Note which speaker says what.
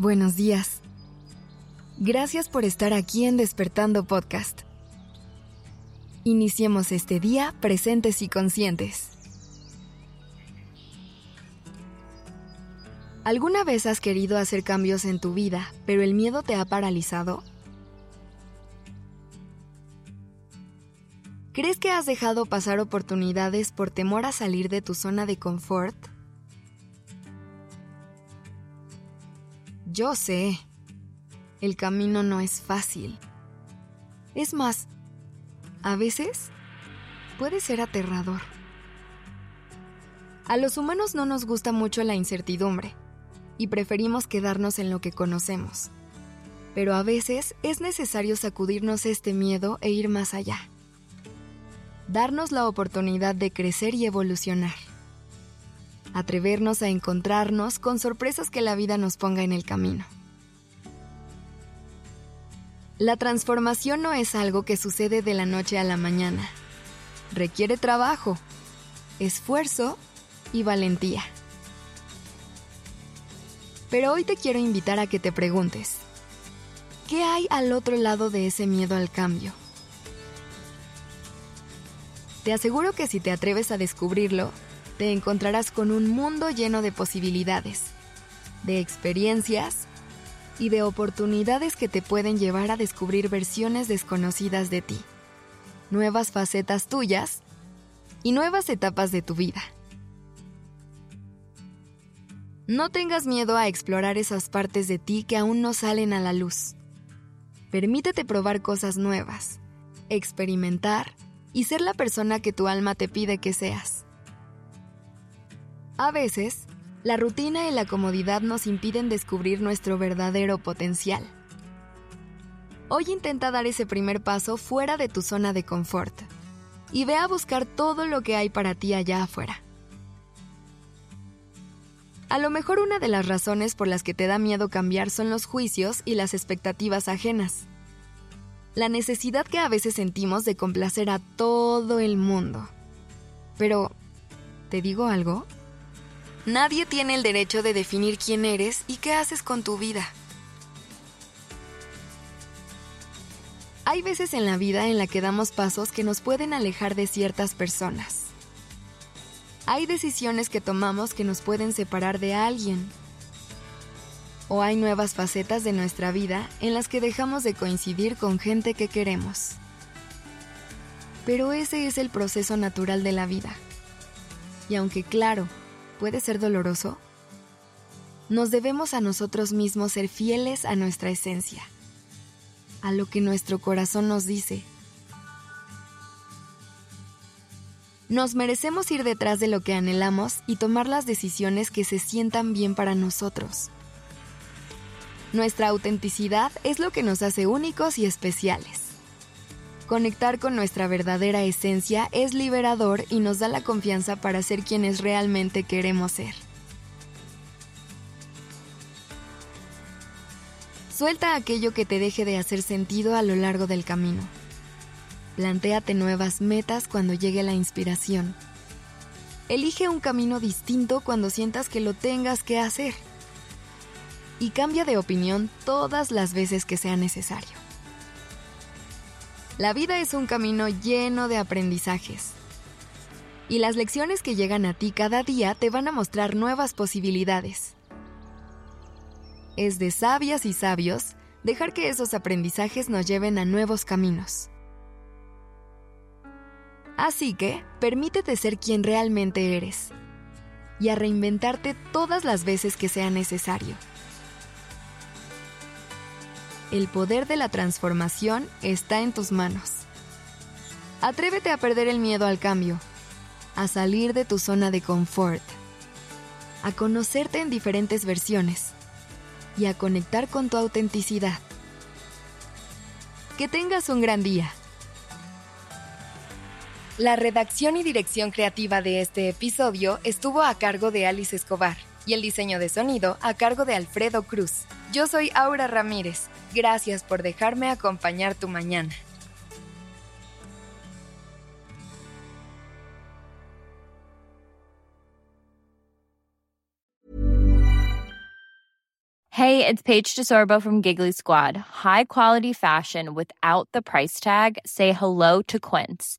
Speaker 1: buenos días. Gracias por estar aquí en Despertando Podcast. Iniciemos este día presentes y conscientes. ¿Alguna vez has querido hacer cambios en tu vida, pero el miedo te ha paralizado? ¿Crees que has dejado pasar oportunidades por temor a salir de tu zona de confort? Yo sé, el camino no es fácil. Es más, a veces puede ser aterrador. A los humanos no nos gusta mucho la incertidumbre y preferimos quedarnos en lo que conocemos. Pero a veces es necesario sacudirnos este miedo e ir más allá. Darnos la oportunidad de crecer y evolucionar atrevernos a encontrarnos con sorpresas que la vida nos ponga en el camino. La transformación no es algo que sucede de la noche a la mañana. Requiere trabajo, esfuerzo y valentía. Pero hoy te quiero invitar a que te preguntes, ¿qué hay al otro lado de ese miedo al cambio? Te aseguro que si te atreves a descubrirlo, te encontrarás con un mundo lleno de posibilidades, de experiencias y de oportunidades que te pueden llevar a descubrir versiones desconocidas de ti, nuevas facetas tuyas y nuevas etapas de tu vida. No tengas miedo a explorar esas partes de ti que aún no salen a la luz. Permítete probar cosas nuevas, experimentar y ser la persona que tu alma te pide que seas. A veces, la rutina y la comodidad nos impiden descubrir nuestro verdadero potencial. Hoy intenta dar ese primer paso fuera de tu zona de confort y ve a buscar todo lo que hay para ti allá afuera. A lo mejor una de las razones por las que te da miedo cambiar son los juicios y las expectativas ajenas. La necesidad que a veces sentimos de complacer a todo el mundo. Pero, ¿te digo algo? Nadie tiene el derecho de definir quién eres y qué haces con tu vida. Hay veces en la vida en la que damos pasos que nos pueden alejar de ciertas personas. Hay decisiones que tomamos que nos pueden separar de alguien. O hay nuevas facetas de nuestra vida en las que dejamos de coincidir con gente que queremos. Pero ese es el proceso natural de la vida. Y aunque claro, puede ser doloroso, nos debemos a nosotros mismos ser fieles a nuestra esencia, a lo que nuestro corazón nos dice. Nos merecemos ir detrás de lo que anhelamos y tomar las decisiones que se sientan bien para nosotros. Nuestra autenticidad es lo que nos hace únicos y especiales. Conectar con nuestra verdadera esencia es liberador y nos da la confianza para ser quienes realmente queremos ser. Suelta aquello que te deje de hacer sentido a lo largo del camino. Plantéate nuevas metas cuando llegue la inspiración. Elige un camino distinto cuando sientas que lo tengas que hacer. Y cambia de opinión todas las veces que sea necesario. La vida es un camino lleno de aprendizajes. Y las lecciones que llegan a ti cada día te van a mostrar nuevas posibilidades. Es de sabias y sabios dejar que esos aprendizajes nos lleven a nuevos caminos. Así que, permítete ser quien realmente eres y a reinventarte todas las veces que sea necesario. El poder de la transformación está en tus manos. Atrévete a perder el miedo al cambio, a salir de tu zona de confort, a conocerte en diferentes versiones y a conectar con tu autenticidad. Que tengas un gran día. La redacción y dirección creativa de este episodio estuvo a cargo de Alice Escobar y el diseño de sonido a cargo de Alfredo Cruz. Yo soy Aura Ramírez. Gracias por dejarme acompañar tu mañana.
Speaker 2: Hey, it's Paige DeSorbo from Giggly Squad. High quality fashion without the price tag. Say hello to Quince.